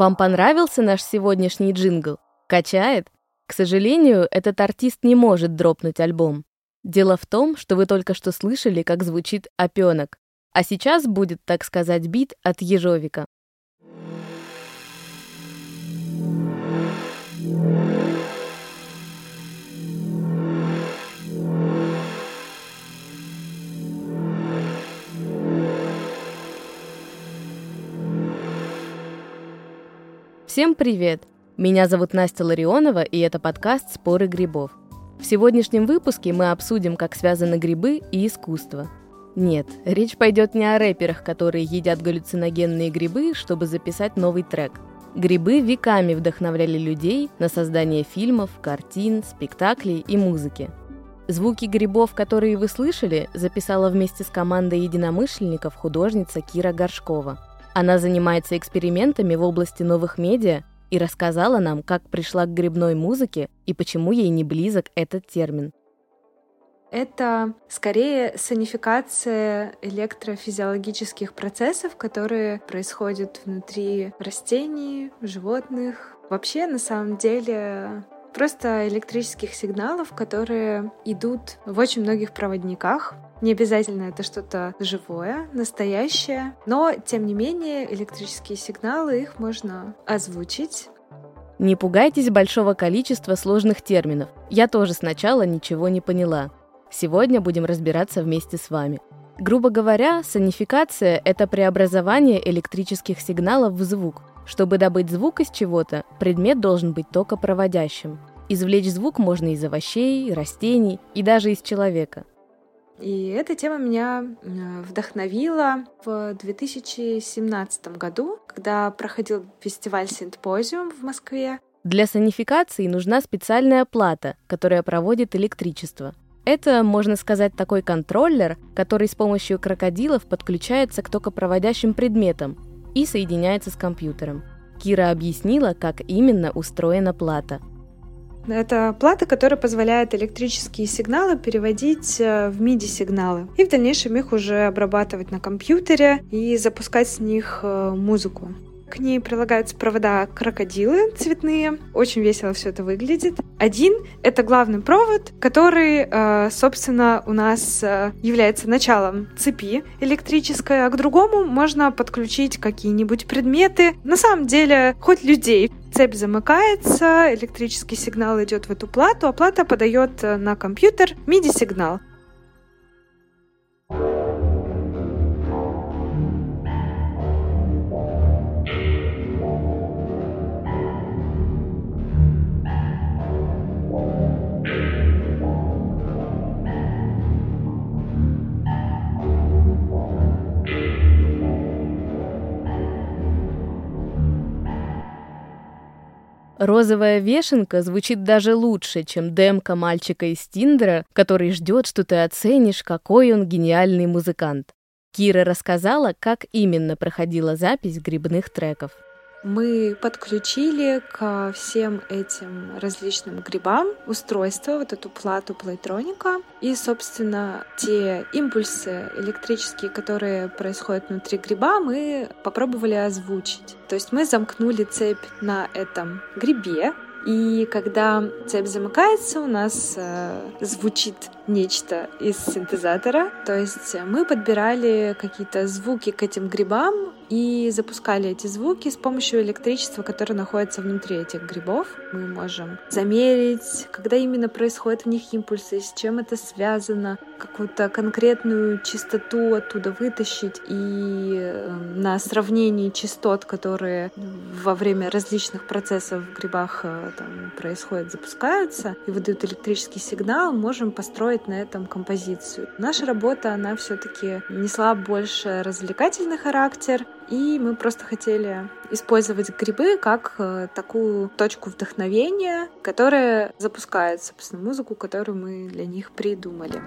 Вам понравился наш сегодняшний джингл? Качает? К сожалению, этот артист не может дропнуть альбом. Дело в том, что вы только что слышали, как звучит опенок. А сейчас будет, так сказать, бит от ежовика. Всем привет! Меня зовут Настя Ларионова, и это подкаст «Споры грибов». В сегодняшнем выпуске мы обсудим, как связаны грибы и искусство. Нет, речь пойдет не о рэперах, которые едят галлюциногенные грибы, чтобы записать новый трек. Грибы веками вдохновляли людей на создание фильмов, картин, спектаклей и музыки. Звуки грибов, которые вы слышали, записала вместе с командой единомышленников художница Кира Горшкова – она занимается экспериментами в области новых медиа и рассказала нам, как пришла к грибной музыке и почему ей не близок этот термин. Это скорее санификация электрофизиологических процессов, которые происходят внутри растений, животных. Вообще, на самом деле, просто электрических сигналов, которые идут в очень многих проводниках. Не обязательно это что-то живое, настоящее, но, тем не менее, электрические сигналы, их можно озвучить. Не пугайтесь большого количества сложных терминов. Я тоже сначала ничего не поняла. Сегодня будем разбираться вместе с вами. Грубо говоря, сонификация – это преобразование электрических сигналов в звук. Чтобы добыть звук из чего-то, предмет должен быть токопроводящим. Извлечь звук можно из овощей, растений и даже из человека. И эта тема меня э, вдохновила в 2017 году, когда проходил фестиваль Синтпозиум в Москве. Для санификации нужна специальная плата, которая проводит электричество. Это, можно сказать, такой контроллер, который с помощью крокодилов подключается к токопроводящим предметам и соединяется с компьютером. Кира объяснила, как именно устроена плата – это плата, которая позволяет электрические сигналы переводить э, в MIDI-сигналы и в дальнейшем их уже обрабатывать на компьютере и запускать с них э, музыку. К ней прилагаются провода крокодилы цветные. Очень весело все это выглядит. Один — это главный провод, который, э, собственно, у нас является началом цепи электрической, а к другому можно подключить какие-нибудь предметы. На самом деле, хоть людей цепь замыкается, электрический сигнал идет в эту плату, а плата подает э, на компьютер MIDI-сигнал. Розовая вешенка звучит даже лучше, чем демка мальчика из Тиндера, который ждет, что ты оценишь, какой он гениальный музыкант. Кира рассказала, как именно проходила запись грибных треков мы подключили ко всем этим различным грибам устройство, вот эту плату плейтроника. И, собственно, те импульсы электрические, которые происходят внутри гриба, мы попробовали озвучить. То есть мы замкнули цепь на этом грибе, и когда цепь замыкается, у нас э, звучит нечто из синтезатора. То есть мы подбирали какие-то звуки к этим грибам и запускали эти звуки с помощью электричества, которое находится внутри этих грибов. Мы можем замерить, когда именно происходят в них импульсы, с чем это связано, какую-то конкретную частоту оттуда вытащить и эм, на сравнении частот, которые во время различных процессов в грибах э, там, происходят, запускаются и выдают электрический сигнал, можем построить на этом композицию. Наша работа, она все-таки несла больше развлекательный характер, и мы просто хотели использовать грибы как э, такую точку вдохновения, которая запускает, собственно, музыку, которую мы для них придумали.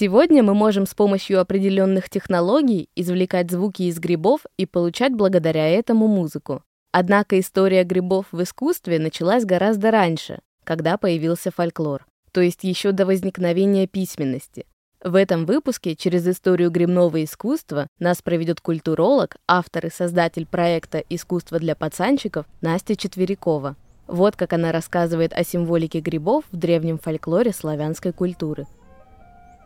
Сегодня мы можем с помощью определенных технологий извлекать звуки из грибов и получать благодаря этому музыку. Однако история грибов в искусстве началась гораздо раньше, когда появился фольклор, то есть еще до возникновения письменности. В этом выпуске через историю грибного искусства нас проведет культуролог, автор и создатель проекта «Искусство для пацанчиков» Настя Четверякова. Вот как она рассказывает о символике грибов в древнем фольклоре славянской культуры –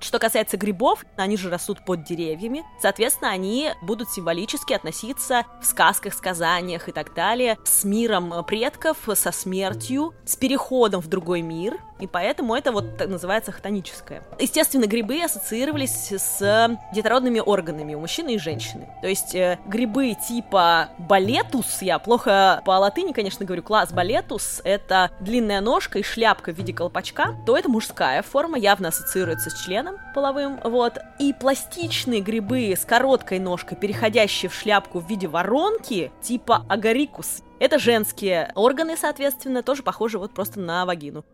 что касается грибов, они же растут под деревьями, соответственно, они будут символически относиться в сказках, сказаниях и так далее с миром предков, со смертью, с переходом в другой мир, и поэтому это вот называется хтоническое. Естественно, грибы ассоциировались с детородными органами у мужчины и женщины. То есть э, грибы типа балетус, я плохо по латыни, конечно, говорю, класс балетус, это длинная ножка и шляпка в виде колпачка, то это мужская форма, явно ассоциируется с членом половым, вот. И пластичные грибы с короткой ножкой, переходящие в шляпку в виде воронки, типа агарикус, это женские органы, соответственно, тоже похожи вот просто на вагину.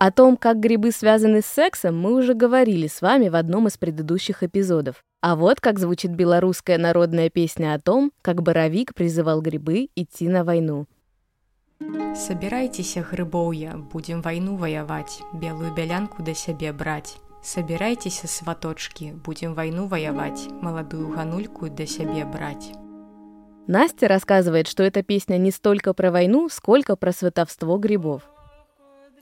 О том, как грибы связаны с сексом, мы уже говорили с вами в одном из предыдущих эпизодов. А вот как звучит белорусская народная песня о том, как Боровик призывал грибы идти на войну. Собирайтеся, грыбоўя, будем войну воевать, белую бялянку до сябе брать. Собирайтеся, сваточки, будем войну воевать, молодую ганульку до сябе брать. Настя рассказывает, что эта песня не столько про войну, сколько про сватовство грибов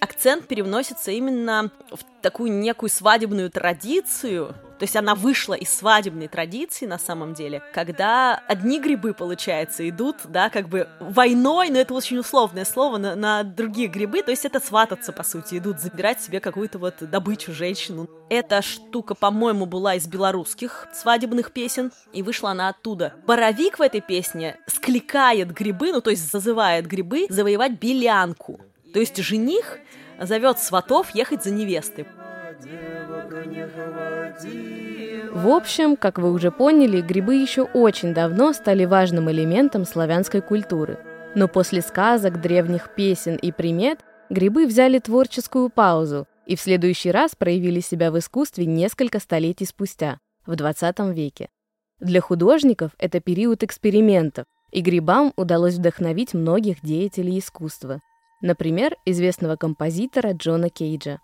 акцент переносится именно в такую некую свадебную традицию, то есть она вышла из свадебной традиции на самом деле, когда одни грибы, получается, идут, да, как бы войной, но это очень условное слово, на, на другие грибы, то есть это свататься, по сути, идут забирать себе какую-то вот добычу, женщину. Эта штука, по-моему, была из белорусских свадебных песен, и вышла она оттуда. Боровик в этой песне скликает грибы, ну то есть зазывает грибы завоевать белянку. То есть жених зовет сватов ехать за невестой. В общем, как вы уже поняли, грибы еще очень давно стали важным элементом славянской культуры. Но после сказок, древних песен и примет грибы взяли творческую паузу и в следующий раз проявили себя в искусстве несколько столетий спустя, в 20 веке. Для художников это период экспериментов, и грибам удалось вдохновить многих деятелей искусства. Например, известного композитора Джона Кейджа.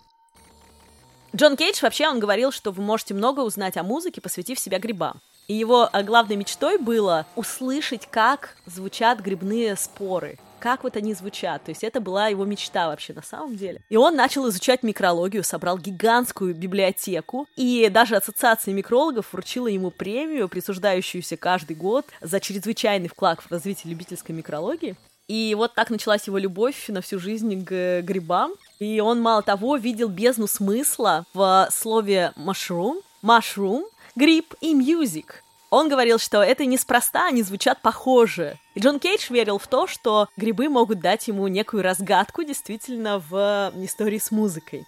Джон Кейдж вообще, он говорил, что вы можете много узнать о музыке, посвятив себя грибам. И его э, главной мечтой было услышать, как звучат грибные споры, как вот они звучат. То есть это была его мечта вообще на самом деле. И он начал изучать микрологию, собрал гигантскую библиотеку, и даже Ассоциация микрологов вручила ему премию, присуждающуюся каждый год за чрезвычайный вклад в развитие любительской микрологии. И вот так началась его любовь на всю жизнь к грибам. И он, мало того, видел бездну смысла в слове mushroom, mushroom, гриб и music. Он говорил, что это неспроста, они звучат похоже. И Джон Кейдж верил в то, что грибы могут дать ему некую разгадку действительно в истории с музыкой.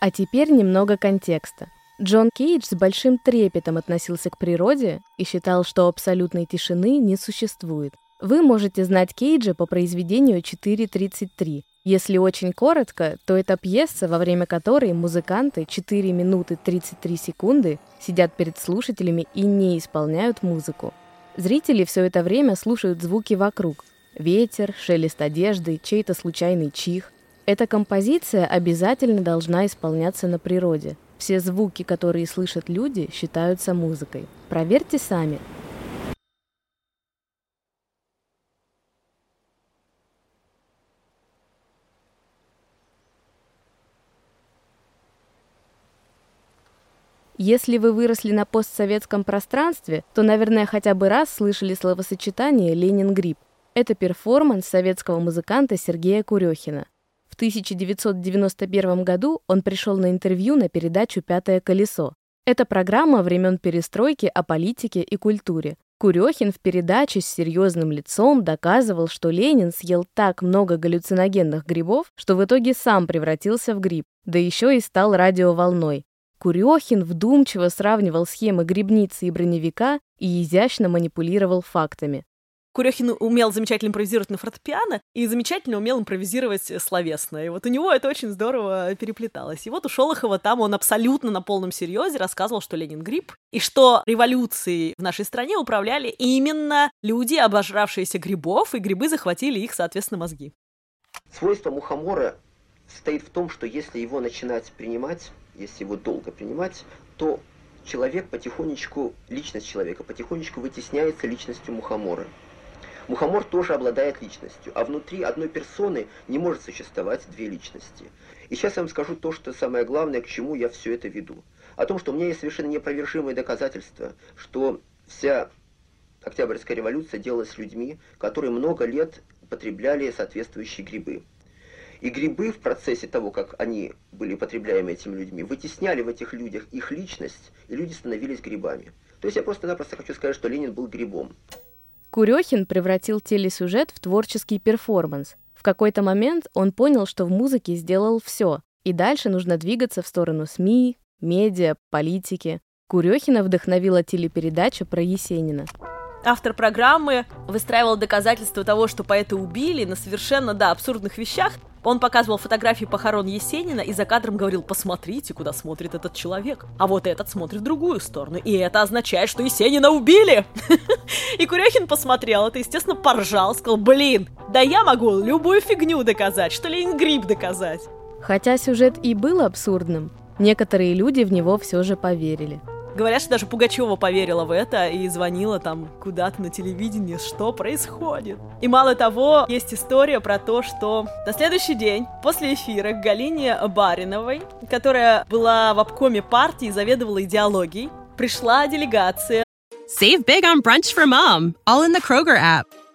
А теперь немного контекста. Джон Кейдж с большим трепетом относился к природе и считал, что абсолютной тишины не существует. Вы можете знать Кейджа по произведению 4.33. Если очень коротко, то это пьеса, во время которой музыканты 4 минуты 33 секунды сидят перед слушателями и не исполняют музыку. Зрители все это время слушают звуки вокруг. Ветер, шелест одежды, чей-то случайный чих. Эта композиция обязательно должна исполняться на природе. Все звуки, которые слышат люди, считаются музыкой. Проверьте сами. Если вы выросли на постсоветском пространстве, то, наверное, хотя бы раз слышали словосочетание «Ленин-грипп». Это перформанс советского музыканта Сергея Курехина. В 1991 году он пришел на интервью на передачу «Пятое колесо». Это программа времен перестройки о политике и культуре. Курехин в передаче с серьезным лицом доказывал, что Ленин съел так много галлюциногенных грибов, что в итоге сам превратился в гриб, да еще и стал радиоволной. Курехин вдумчиво сравнивал схемы грибницы и броневика и изящно манипулировал фактами. Курехин умел замечательно импровизировать на фортепиано и замечательно умел импровизировать словесно. И вот у него это очень здорово переплеталось. И вот у Шолохова там он абсолютно на полном серьезе рассказывал, что Ленин гриб, и что революцией в нашей стране управляли именно люди, обожравшиеся грибов, и грибы захватили их, соответственно, мозги. Свойство мухомора состоит в том, что если его начинать принимать, если его долго принимать, то человек потихонечку, личность человека потихонечку вытесняется личностью мухомора. Мухомор тоже обладает личностью, а внутри одной персоны не может существовать две личности. И сейчас я вам скажу то, что самое главное, к чему я все это веду. О том, что у меня есть совершенно неопровержимые доказательства, что вся Октябрьская революция делалась людьми, которые много лет употребляли соответствующие грибы. И грибы в процессе того, как они были потребляемы этими людьми, вытесняли в этих людях их личность, и люди становились грибами. То есть я просто-напросто хочу сказать, что Ленин был грибом. Курехин превратил телесюжет в творческий перформанс. В какой-то момент он понял, что в музыке сделал все, и дальше нужно двигаться в сторону СМИ, медиа, политики. Курехина вдохновила телепередача про Есенина. Автор программы выстраивал доказательства того, что поэта убили на совершенно, да, абсурдных вещах, он показывал фотографии похорон Есенина и за кадром говорил, посмотрите, куда смотрит этот человек. А вот этот смотрит в другую сторону. И это означает, что Есенина убили. И Курехин посмотрел это, естественно, поржал, сказал, блин, да я могу любую фигню доказать, что Ленин гриб доказать. Хотя сюжет и был абсурдным, некоторые люди в него все же поверили. Говорят, что даже Пугачева поверила в это и звонила там куда-то на телевидении, что происходит. И мало того, есть история про то, что на следующий день после эфира к Галине Бариновой, которая была в обкоме партии и заведовала идеологией, пришла делегация. Save big on brunch for mom, all in the Kroger app.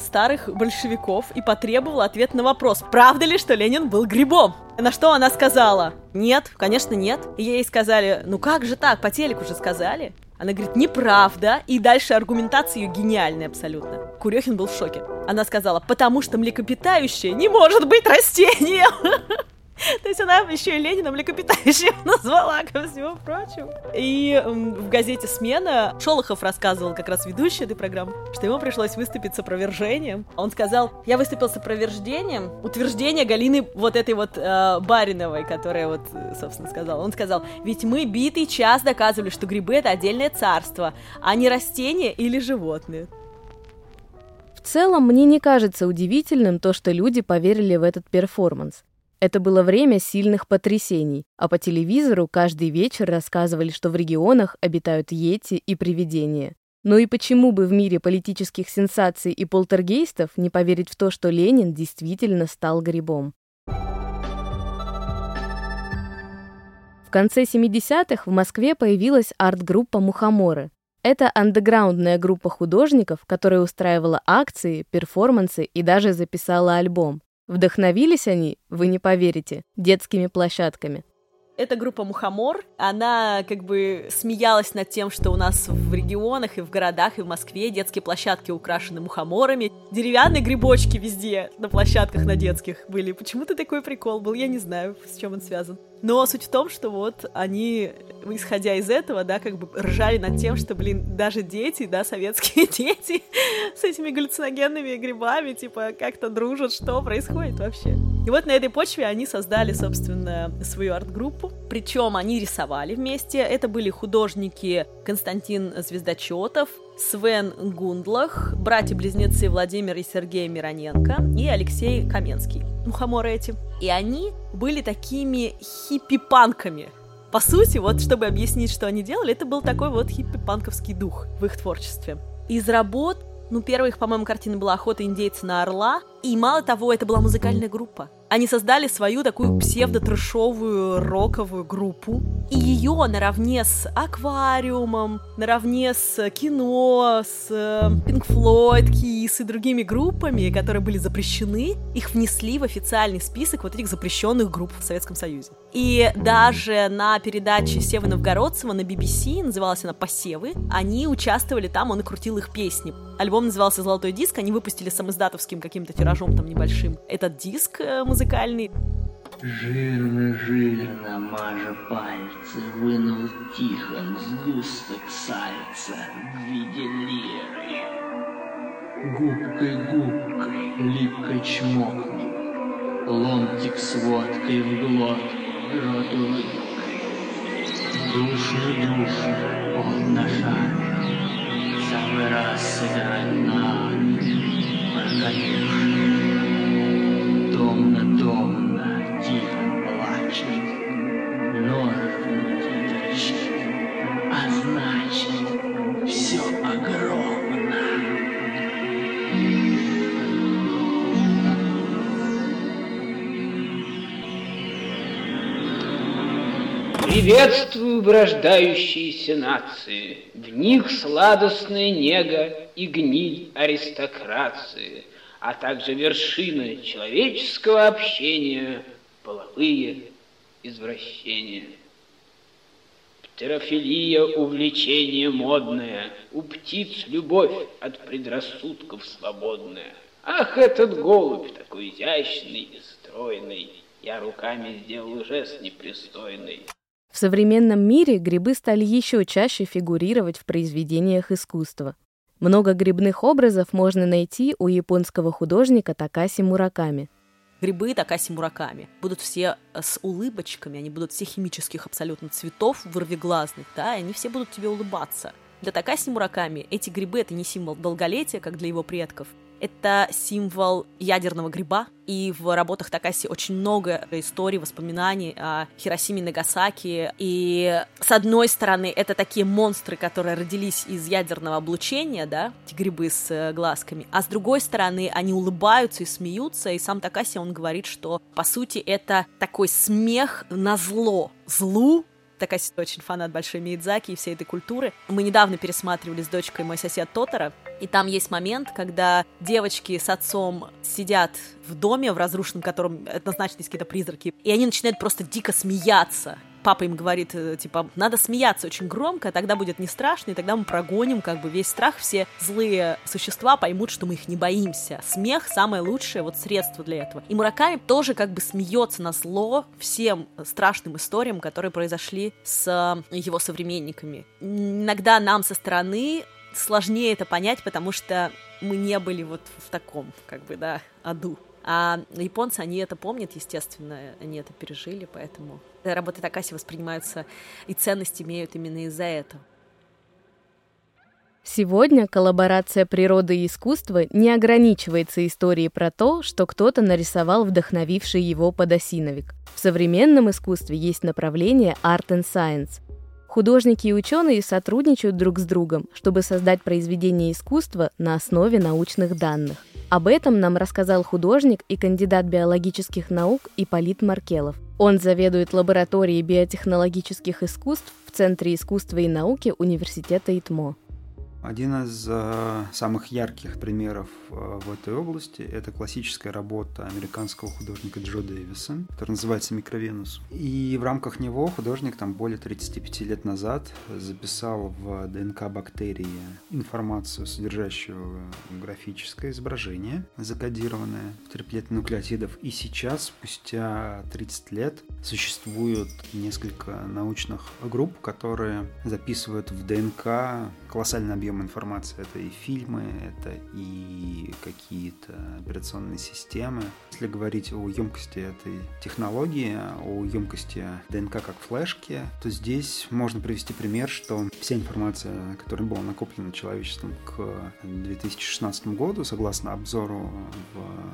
Старых большевиков и потребовала ответ на вопрос, правда ли, что Ленин был грибом. На что она сказала, нет, конечно нет. И ей сказали, ну как же так, по телеку же сказали. Она говорит, неправда, и дальше аргументация ее гениальная абсолютно. Курехин был в шоке. Она сказала, потому что млекопитающее не может быть растением. То есть она еще и Ленина млекопитающим назвала, ко всему прочему. И в газете «Смена» Шолохов рассказывал, как раз ведущий этой программы, что ему пришлось выступить с опровержением. Он сказал, я выступил с опровержением утверждения Галины вот этой вот э, Бариновой, которая вот, собственно, сказала. Он сказал, ведь мы битый час доказывали, что грибы — это отдельное царство, а не растения или животные. В целом, мне не кажется удивительным то, что люди поверили в этот перформанс. Это было время сильных потрясений, а по телевизору каждый вечер рассказывали, что в регионах обитают йети и привидения. Ну и почему бы в мире политических сенсаций и полтергейстов не поверить в то, что Ленин действительно стал грибом? В конце 70-х в Москве появилась арт-группа «Мухоморы». Это андеграундная группа художников, которая устраивала акции, перформансы и даже записала альбом. Вдохновились они, вы не поверите, детскими площадками. Это группа Мухомор. Она как бы смеялась над тем, что у нас в регионах и в городах и в Москве детские площадки украшены мухоморами. Деревянные грибочки везде на площадках на детских были. Почему-то такой прикол был, я не знаю, с чем он связан. Но суть в том, что вот они, исходя из этого, да, как бы ржали над тем, что, блин, даже дети, да, советские дети с этими галлюциногенными грибами, типа, как-то дружат, что происходит вообще. И вот на этой почве они создали, собственно, свою арт-группу. Причем они рисовали вместе. Это были художники Константин Звездочетов, Свен Гундлах, братья-близнецы Владимир и Сергей Мироненко и Алексей Каменский, мухоморы эти. И они были такими хиппи-панками. По сути, вот чтобы объяснить, что они делали, это был такой вот хиппи-панковский дух в их творчестве. Из работ, ну, первая их, по-моему, картина была «Охота индейца на орла», и мало того, это была музыкальная группа. Они создали свою такую псевдо-трешовую роковую группу, и ее наравне с аквариумом, наравне с кино, с Pink Floyd, Kiss и другими группами, которые были запрещены, их внесли в официальный список вот этих запрещенных групп в Советском Союзе. И даже на передаче Севы Новгородцева на BBC, называлась она «Посевы», они участвовали там, он и крутил их песни. Альбом назывался «Золотой диск», они выпустили самоиздатовским каким-то тиражом там небольшим этот диск э, музыкальный. Жирно-жирно, мажа пальцы, вынул Тихон сгусток сальца в виде лиры. Губкой-губкой липко чмокнул, ломтик с водкой в глотку, рот улыбкой. Душно-душно он нашарил, самый раз сыграть надо, прокатившись. Томно-томно, тихо плачет, внутри торчит, а значит, все огромно. Приветствую врождающиеся нации, В них сладостная нега и гниль аристократии, А также вершина человеческого общения — Половые извращения. Птерофилия — увлечение модное, У птиц любовь от предрассудков свободная. Ах, этот голубь такой изящный и стройный, Я руками сделал жест непристойный. В современном мире грибы стали еще чаще фигурировать в произведениях искусства. Много грибных образов можно найти у японского художника Такаси Мураками. Грибы Такаси Мураками будут все э, с улыбочками, они будут все химических абсолютно цветов, вырвиглазных, да, и они все будут тебе улыбаться. Для Такаси Мураками эти грибы — это не символ долголетия, как для его предков, это символ ядерного гриба, и в работах Такаси очень много историй, воспоминаний о Хиросиме Нагасаки. И с одной стороны, это такие монстры, которые родились из ядерного облучения, да, эти грибы с э, глазками, а с другой стороны, они улыбаются и смеются, и сам Такаси, он говорит, что, по сути, это такой смех на зло, злу, Такаси очень фанат Большой Миядзаки и всей этой культуры. Мы недавно пересматривали с дочкой «Мой сосед Тотора», и там есть момент, когда девочки с отцом сидят в доме, в разрушенном котором однозначно есть какие-то призраки, и они начинают просто дико смеяться. Папа им говорит, э, типа, надо смеяться очень громко, тогда будет не страшно, и тогда мы прогоним как бы весь страх, все злые существа поймут, что мы их не боимся. Смех — самое лучшее вот средство для этого. И Мураками тоже как бы смеется на зло всем страшным историям, которые произошли с его современниками. Иногда нам со стороны сложнее это понять, потому что мы не были вот в таком, как бы, да, аду. А японцы, они это помнят, естественно, они это пережили, поэтому работы Такаси воспринимаются и ценность имеют именно из-за этого. Сегодня коллаборация природы и искусства не ограничивается историей про то, что кто-то нарисовал вдохновивший его подосиновик. В современном искусстве есть направление Art and Science. Художники и ученые сотрудничают друг с другом, чтобы создать произведение искусства на основе научных данных. Об этом нам рассказал художник и кандидат биологических наук Ипполит Маркелов. Он заведует лабораторией биотехнологических искусств в Центре искусства и науки Университета ИТМО. Один из э, самых ярких примеров э, в этой области – это классическая работа американского художника Джо Дэвиса, которая называется «Микровенус». И в рамках него художник там более 35 лет назад записал в ДНК бактерии информацию, содержащую графическое изображение, закодированное в триплет нуклеотидов. И сейчас, спустя 30 лет, существует несколько научных групп, которые записывают в ДНК колоссальный объем объем информации. Это и фильмы, это и какие-то операционные системы. Если говорить о емкости этой технологии, о емкости ДНК как флешки, то здесь можно привести пример, что вся информация, которая была накоплена человечеством к 2016 году, согласно обзору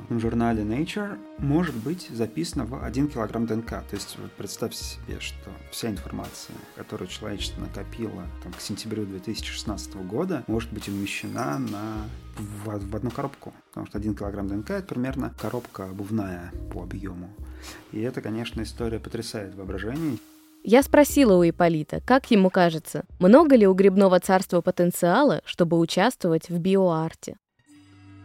в журнале Nature, может быть записана в 1 килограмм ДНК. То есть вот представьте себе, что вся информация, которую человечество накопило там, к сентябрю 2016 года, может быть умещена на, в, в одну коробку. Потому что один килограмм ДНК это примерно коробка обувная по объему. И это, конечно, история потрясает воображение. Я спросила у Иполита, как ему кажется, много ли у грибного царства потенциала, чтобы участвовать в биоарте?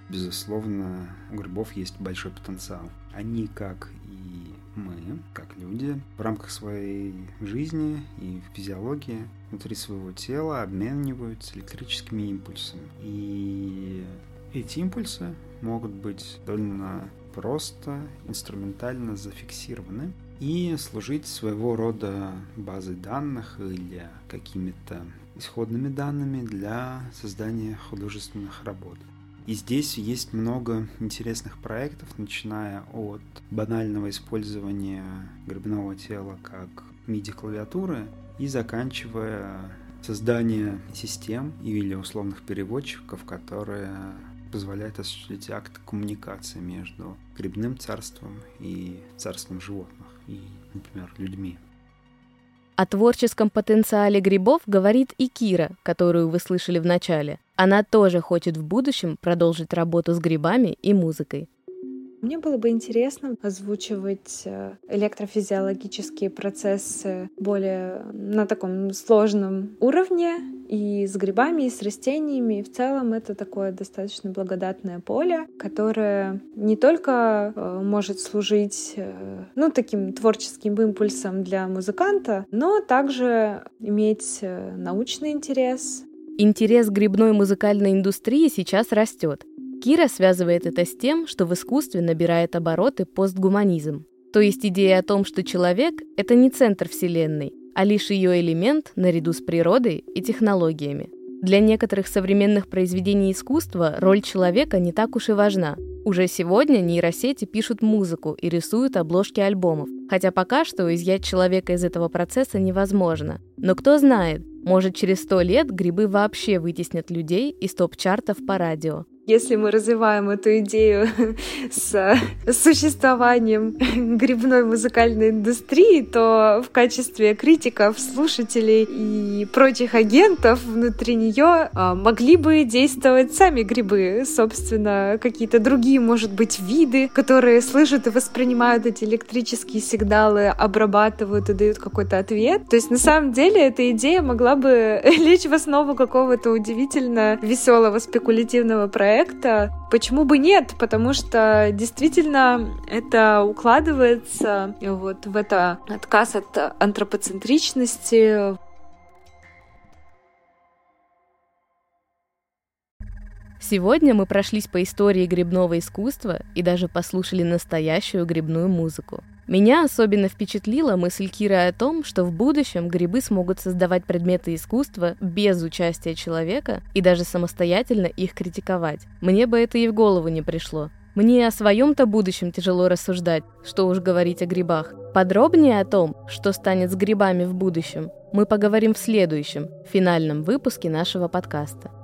Безусловно, у грибов есть большой потенциал. Они, как и мы, как люди, в рамках своей жизни и физиологии внутри своего тела обмениваются электрическими импульсами. И эти импульсы могут быть довольно просто, инструментально зафиксированы и служить своего рода базой данных или какими-то исходными данными для создания художественных работ. И здесь есть много интересных проектов, начиная от банального использования грибного тела как MIDI-клавиатуры и заканчивая создание систем или условных переводчиков, которые позволяют осуществить акт коммуникации между грибным царством и царством животных, и, например, людьми. О творческом потенциале грибов говорит и Кира, которую вы слышали в начале. Она тоже хочет в будущем продолжить работу с грибами и музыкой. Мне было бы интересно озвучивать э, электрофизиологические процессы более на таком сложном уровне и с грибами, и с растениями. И в целом это такое достаточно благодатное поле, которое не только э, может служить э, ну, таким творческим импульсом для музыканта, но также иметь научный интерес, Интерес грибной музыкальной индустрии сейчас растет. Кира связывает это с тем, что в искусстве набирает обороты постгуманизм. То есть идея о том, что человек — это не центр Вселенной, а лишь ее элемент наряду с природой и технологиями. Для некоторых современных произведений искусства роль человека не так уж и важна. Уже сегодня нейросети пишут музыку и рисуют обложки альбомов, хотя пока что изъять человека из этого процесса невозможно. Но кто знает, может через сто лет грибы вообще вытеснят людей из топ-чартов по радио. Если мы развиваем эту идею с существованием грибной музыкальной индустрии, то в качестве критиков, слушателей и прочих агентов внутри нее а, могли бы действовать сами грибы, собственно, какие-то другие, может быть, виды, которые слышат и воспринимают эти электрические сигналы, обрабатывают и дают какой-то ответ. То есть, на самом деле, эта идея могла бы лечь в основу какого-то удивительно веселого спекулятивного проекта, проекта. Почему бы нет? Потому что действительно это укладывается вот в это отказ от антропоцентричности, Сегодня мы прошлись по истории грибного искусства и даже послушали настоящую грибную музыку. Меня особенно впечатлила мысль Киры о том, что в будущем грибы смогут создавать предметы искусства без участия человека и даже самостоятельно их критиковать. Мне бы это и в голову не пришло. Мне о своем-то будущем тяжело рассуждать, что уж говорить о грибах. Подробнее о том, что станет с грибами в будущем, мы поговорим в следующем, финальном выпуске нашего подкаста.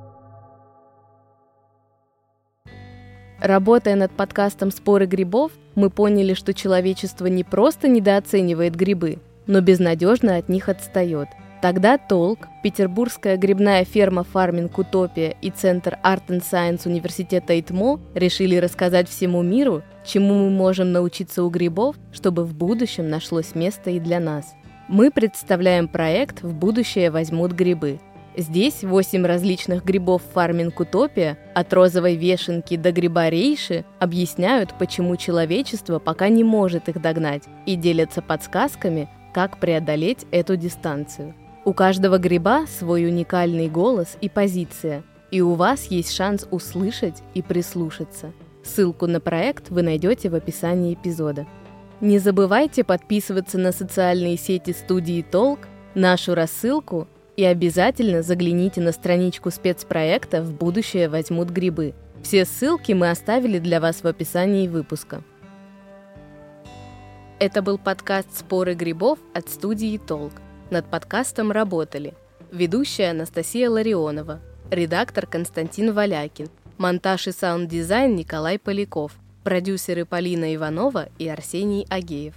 Работая над подкастом «Споры грибов», мы поняли, что человечество не просто недооценивает грибы, но безнадежно от них отстает. Тогда Толк, петербургская грибная ферма «Фарминг Утопия» и Центр Art and Science университета ИТМО решили рассказать всему миру, чему мы можем научиться у грибов, чтобы в будущем нашлось место и для нас. Мы представляем проект «В будущее возьмут грибы», Здесь восемь различных грибов фарминг Утопия, от розовой вешенки до гриба рейши, объясняют, почему человечество пока не может их догнать, и делятся подсказками, как преодолеть эту дистанцию. У каждого гриба свой уникальный голос и позиция, и у вас есть шанс услышать и прислушаться. Ссылку на проект вы найдете в описании эпизода. Не забывайте подписываться на социальные сети студии Толк, нашу рассылку и обязательно загляните на страничку спецпроекта «В будущее возьмут грибы». Все ссылки мы оставили для вас в описании выпуска. Это был подкаст «Споры грибов» от студии «Толк». Над подкастом работали ведущая Анастасия Ларионова, редактор Константин Валякин, монтаж и саунд-дизайн Николай Поляков, продюсеры Полина Иванова и Арсений Агеев.